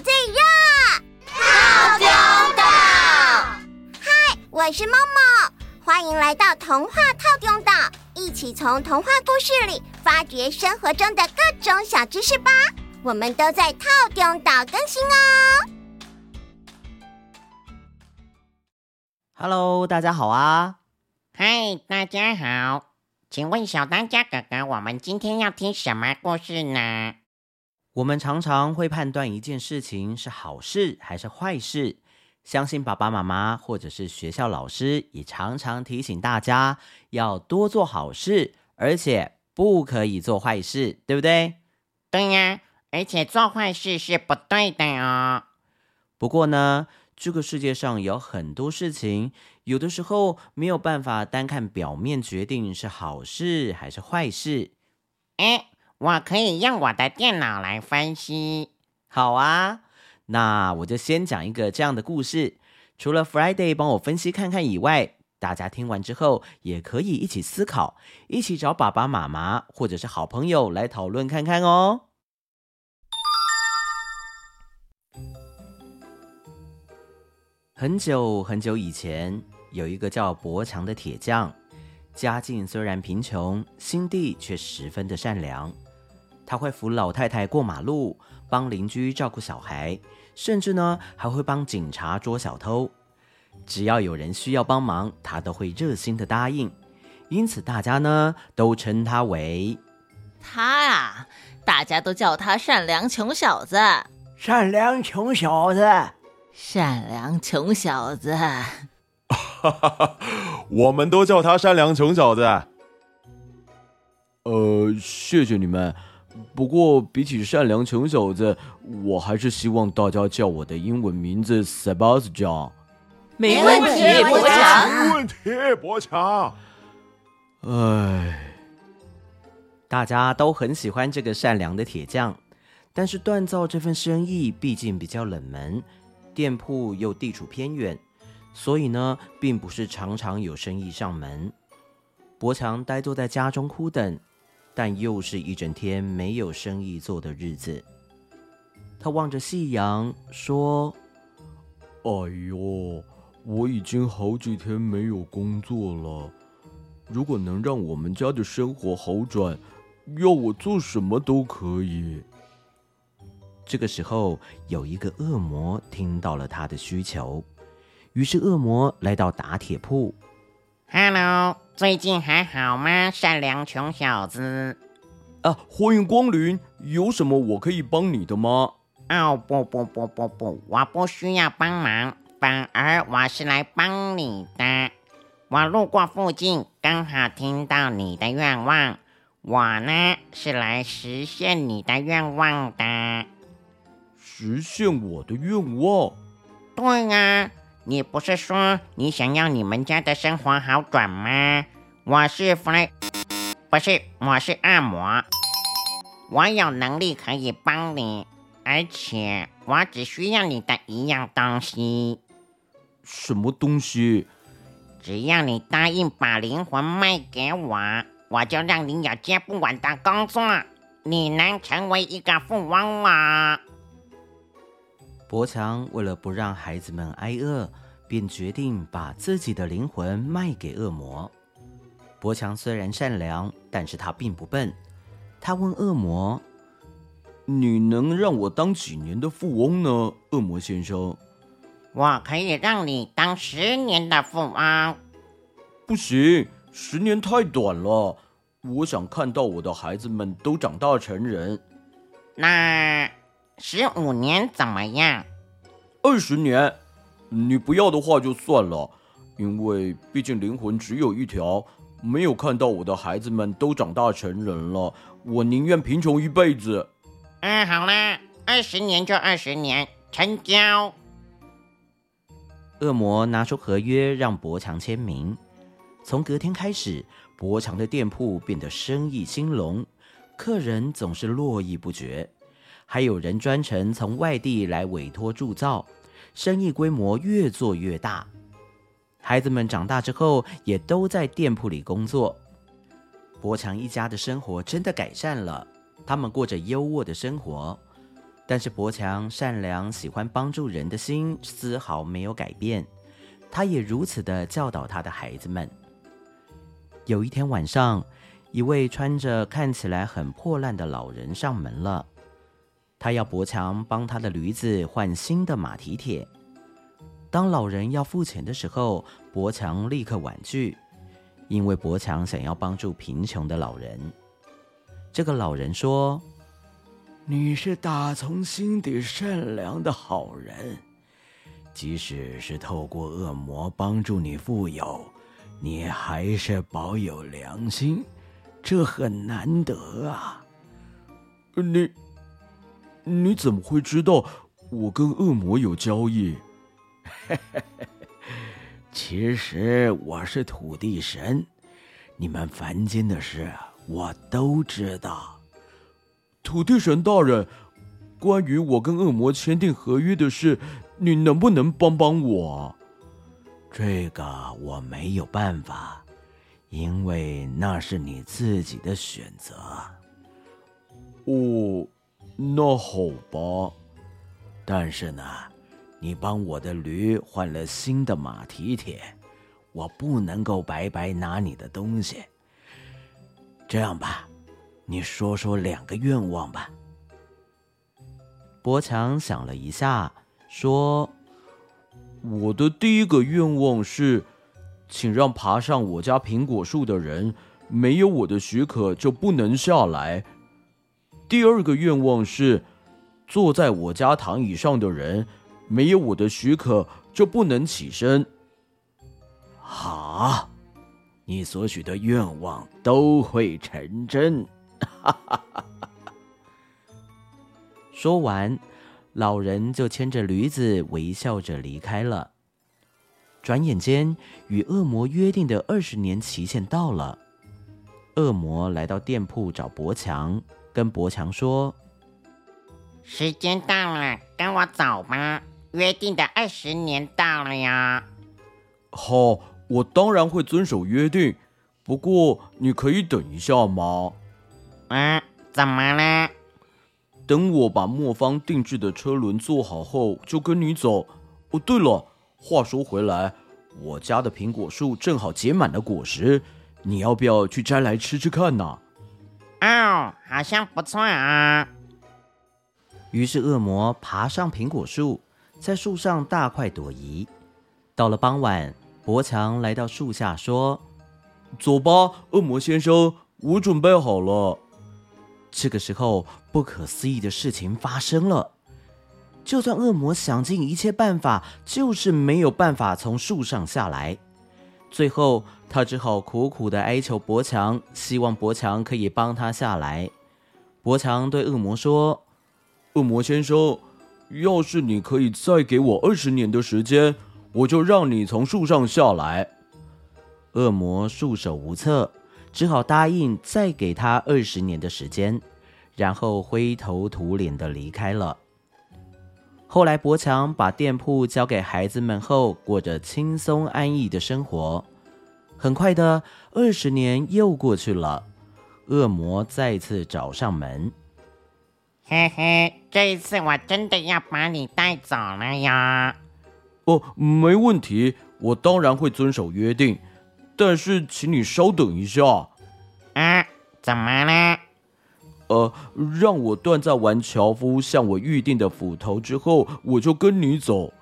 最热，套丢岛。嗨，我是梦梦，欢迎来到童话套丢岛，一起从童话故事里发掘生活中的各种小知识吧。我们都在套丢岛更新哦。Hello，大家好啊！嗨，大家好。请问小当家哥哥，我们今天要听什么故事呢？我们常常会判断一件事情是好事还是坏事，相信爸爸妈妈或者是学校老师也常常提醒大家要多做好事，而且不可以做坏事，对不对？对呀，而且做坏事是不对的哦。不过呢，这个世界上有很多事情，有的时候没有办法单看表面决定是好事还是坏事。诶，我可以用我的电脑来分析。好啊，那我就先讲一个这样的故事。除了 Friday 帮我分析看看以外，大家听完之后也可以一起思考，一起找爸爸妈妈或者是好朋友来讨论看看哦。很久很久以前，有一个叫伯强的铁匠，家境虽然贫穷，心地却十分的善良。他会扶老太太过马路，帮邻居照顾小孩，甚至呢还会帮警察捉小偷。只要有人需要帮忙，他都会热心的答应。因此，大家呢都称他为他啊，大家都叫他善良穷小子。善良穷小子。善良穷小子，我们都叫他善良穷小子。呃，谢谢你们。不过比起善良穷小子，我还是希望大家叫我的英文名字 Sebastian。没问题，博强。没问题，博强。哎，大家都很喜欢这个善良的铁匠，但是锻造这份生意毕竟比较冷门。店铺又地处偏远，所以呢，并不是常常有生意上门。博强呆坐在家中苦等，但又是一整天没有生意做的日子。他望着夕阳说：“哎呦，我已经好几天没有工作了。如果能让我们家的生活好转，要我做什么都可以。”这个时候，有一个恶魔听到了他的需求，于是恶魔来到打铁铺。Hello，最近还好吗，善良穷小子？啊，欢迎光临，有什么我可以帮你的吗？哦，不不不不不，我不需要帮忙，反而我是来帮你的。我路过附近，刚好听到你的愿望，我呢是来实现你的愿望的。实现我的愿望？对啊，你不是说你想要你们家的生活好转吗？我是弗雷，不是，我是恶魔，我有能力可以帮你，而且我只需要你的一样东西。什么东西？只要你答应把灵魂卖给我，我就让你有接不完的工作，你能成为一个富翁啊！伯强为了不让孩子们挨饿，便决定把自己的灵魂卖给恶魔。伯强虽然善良，但是他并不笨。他问恶魔：“你能让我当几年的富翁呢，恶魔先生？”“我可以让你当十年的富翁。”“不行，十年太短了。我想看到我的孩子们都长大成人。”“那……”十五年怎么样？二十年，你不要的话就算了，因为毕竟灵魂只有一条，没有看到我的孩子们都长大成人了，我宁愿贫穷一辈子。嗯，好啦，二十年就二十年，成交。恶魔拿出合约让博强签名。从隔天开始，博强的店铺变得生意兴隆，客人总是络绎不绝。还有人专程从外地来委托铸造，生意规模越做越大。孩子们长大之后，也都在店铺里工作。博强一家的生活真的改善了，他们过着优渥的生活。但是博强善良、喜欢帮助人的心丝毫没有改变，他也如此的教导他的孩子们。有一天晚上，一位穿着看起来很破烂的老人上门了，他要伯强帮他的驴子换新的马蹄铁。当老人要付钱的时候，伯强立刻婉拒，因为伯强想要帮助贫穷的老人。这个老人说：“你是打从心底善良的好人，即使是透过恶魔帮助你富有，你还是保有良心，这很难得啊。”你，你怎么会知道我跟恶魔有交易？其实我是土地神，你们凡间的事我都知道。土地神大人，关于我跟恶魔签订合约的事，你能不能帮帮我？这个我没有办法，因为那是你自己的选择。哦，那好吧。但是呢，你帮我的驴换了新的马蹄铁，我不能够白白拿你的东西。这样吧，你说说两个愿望吧。博强想了一下，说：“我的第一个愿望是，请让爬上我家苹果树的人，没有我的许可就不能下来。第二个愿望是，坐在我家躺椅上的人。”没有我的许可，就不能起身。好，你所许的愿望都会成真。说完，老人就牵着驴子微笑着离开了。转眼间，与恶魔约定的二十年期限到了。恶魔来到店铺找柏强，跟博强说：“时间到了，跟我走吧。”约定的二十年到了呀！好，我当然会遵守约定。不过你可以等一下吗？嗯，怎么了？等我把磨坊定制的车轮做好后，就跟你走。哦，对了，话说回来，我家的苹果树正好结满了果实，你要不要去摘来吃吃看呢？哦，好像不错啊。于是恶魔爬上苹果树。在树上大快朵颐。到了傍晚，博强来到树下说：“走吧，恶魔先生，我准备好了。”这个时候，不可思议的事情发生了。就算恶魔想尽一切办法，就是没有办法从树上下来。最后，他只好苦苦地哀求博强，希望博强可以帮他下来。博强对恶魔说：“恶魔先生。”要是你可以再给我二十年的时间，我就让你从树上下来。恶魔束手无策，只好答应再给他二十年的时间，然后灰头土脸的离开了。后来，博强把店铺交给孩子们后，过着轻松安逸的生活。很快的，二十年又过去了，恶魔再次找上门。嘿嘿，这一次我真的要把你带走了呀！哦，没问题，我当然会遵守约定。但是，请你稍等一下。啊，怎么了？呃，让我断在完樵夫向我预定的斧头之后，我就跟你走。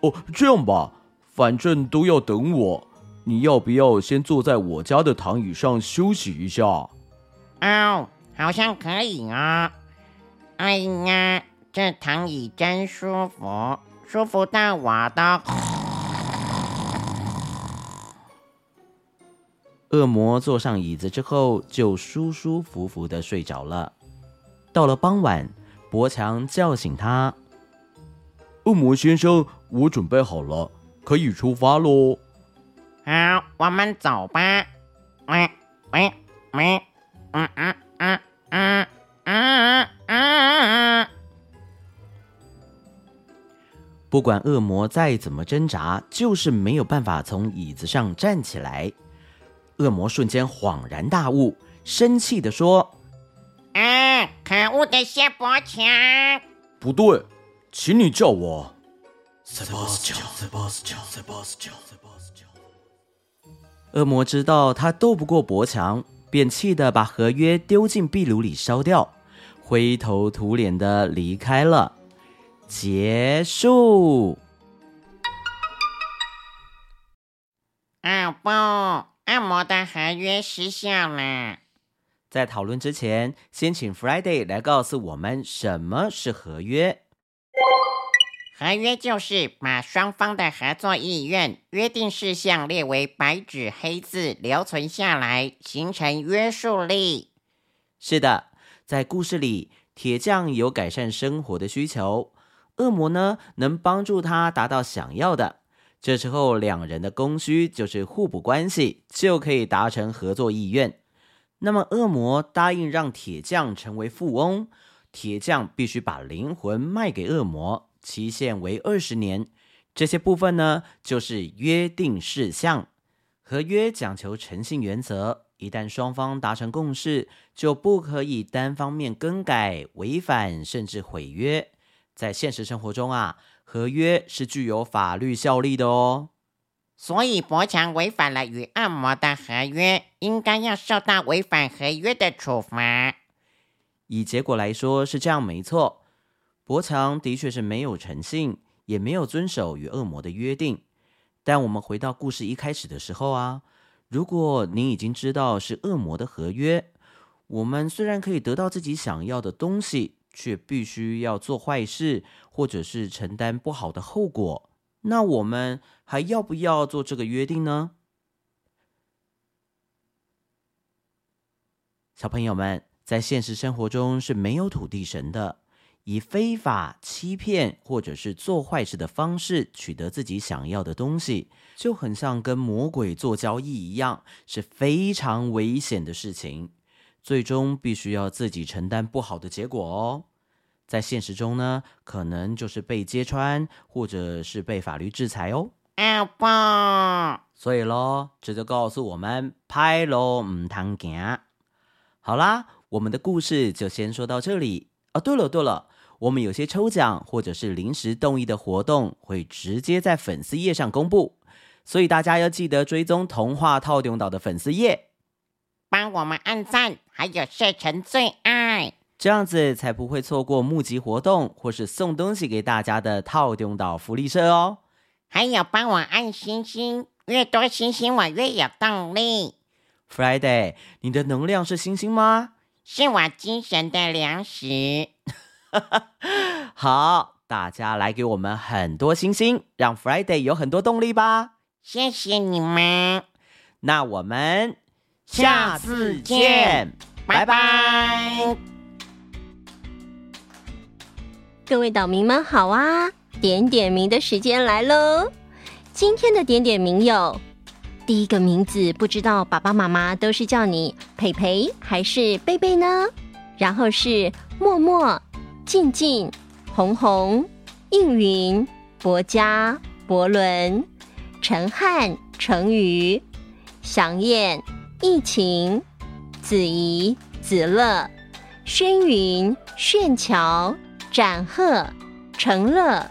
哦，这样吧，反正都要等我。你要不要先坐在我家的躺椅上休息一下？哦，好像可以啊。哎呀，这躺椅真舒服，舒服到我都。恶魔坐上椅子之后，就舒舒服服的睡着了。到了傍晚，博强叫醒他：“恶魔先生，我准备好了，可以出发喽。”好，我们走吧。喂喂喂，嗯嗯嗯嗯嗯。不管恶魔再怎么挣扎，就是没有办法从椅子上站起来。恶魔瞬间恍然大悟，生气的说：“啊，可恶的谢伯强！不对，请你叫我。恶魔知道他斗不过伯强，便气得把合约丢进壁炉里烧掉，灰头土脸的离开了。结束。哦不，恶魔的合约失效了。在讨论之前，先请 Friday 来告诉我们什么是合约。合约就是把双方的合作意愿、约定事项列为白纸黑字，留存下来，形成约束力。是的，在故事里，铁匠有改善生活的需求，恶魔呢，能帮助他达到想要的。这时候，两人的供需就是互补关系，就可以达成合作意愿。那么，恶魔答应让铁匠成为富翁，铁匠必须把灵魂卖给恶魔，期限为二十年。这些部分呢，就是约定事项。合约讲求诚信原则，一旦双方达成共识，就不可以单方面更改、违反甚至毁约。在现实生活中啊，合约是具有法律效力的哦。所以，博强违反了与恶魔的合约，应该要受到违反合约的处罚。以结果来说是这样，没错。博强的确是没有诚信，也没有遵守与恶魔的约定。但我们回到故事一开始的时候啊，如果您已经知道是恶魔的合约，我们虽然可以得到自己想要的东西，却必须要做坏事，或者是承担不好的后果。那我们还要不要做这个约定呢？小朋友们，在现实生活中是没有土地神的，以非法、欺骗或者是做坏事的方式取得自己想要的东西，就很像跟魔鬼做交易一样，是非常危险的事情，最终必须要自己承担不好的结果哦。在现实中呢，可能就是被揭穿，或者是被法律制裁哦。啊不！所以喽，这就告诉我们，拍咯唔通行。好啦，我们的故事就先说到这里。哦，对了对了，我们有些抽奖或者是临时动议的活动，会直接在粉丝页上公布，所以大家要记得追踪童话套用岛的粉丝页，帮我们按赞，还有设成最爱。这样子才不会错过募集活动或是送东西给大家的套用岛福利社哦。还有帮我按星星，越多星星我越有动力。Friday，你的能量是星星吗？是我精神的粮食。好，大家来给我们很多星星，让 Friday 有很多动力吧。谢谢你们，那我们下次见，拜拜。各位岛民们好啊！点点名的时间来喽。今天的点点名有：第一个名字不知道爸爸妈妈都是叫你培培还是贝贝呢？然后是默默、静静、红红、应云、博嘉、博伦、陈汉、成宇、祥燕、疫情、子怡、子乐、轩云、炫乔。展鹤、成乐、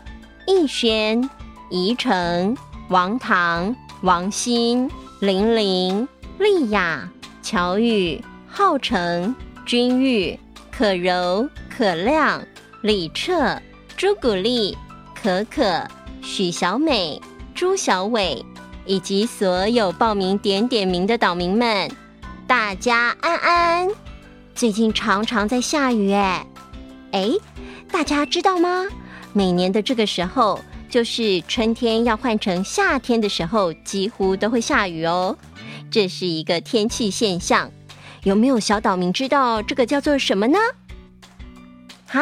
逸轩、宜成、王唐、王鑫、玲玲、丽雅、乔宇、浩成、君玉、可柔、可亮、李彻、朱古力、可可、许小美、朱小伟，以及所有报名点点名的岛民们，大家安安。最近常常在下雨，哎，哎。大家知道吗？每年的这个时候，就是春天要换成夏天的时候，几乎都会下雨哦。这是一个天气现象。有没有小岛民知道这个叫做什么呢？哈？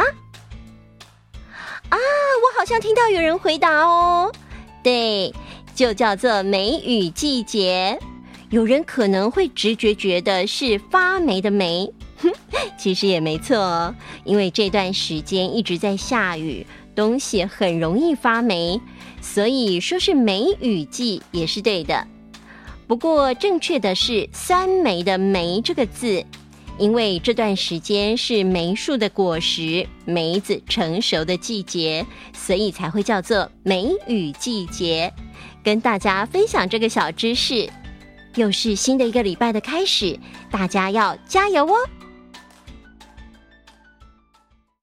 啊，我好像听到有人回答哦。对，就叫做梅雨季节。有人可能会直觉觉得是发霉的霉。其实也没错，因为这段时间一直在下雨，东西很容易发霉，所以说是梅雨季也是对的。不过正确的是酸梅的梅这个字，因为这段时间是梅树的果实、梅子成熟的季节，所以才会叫做梅雨季节。跟大家分享这个小知识，又是新的一个礼拜的开始，大家要加油哦！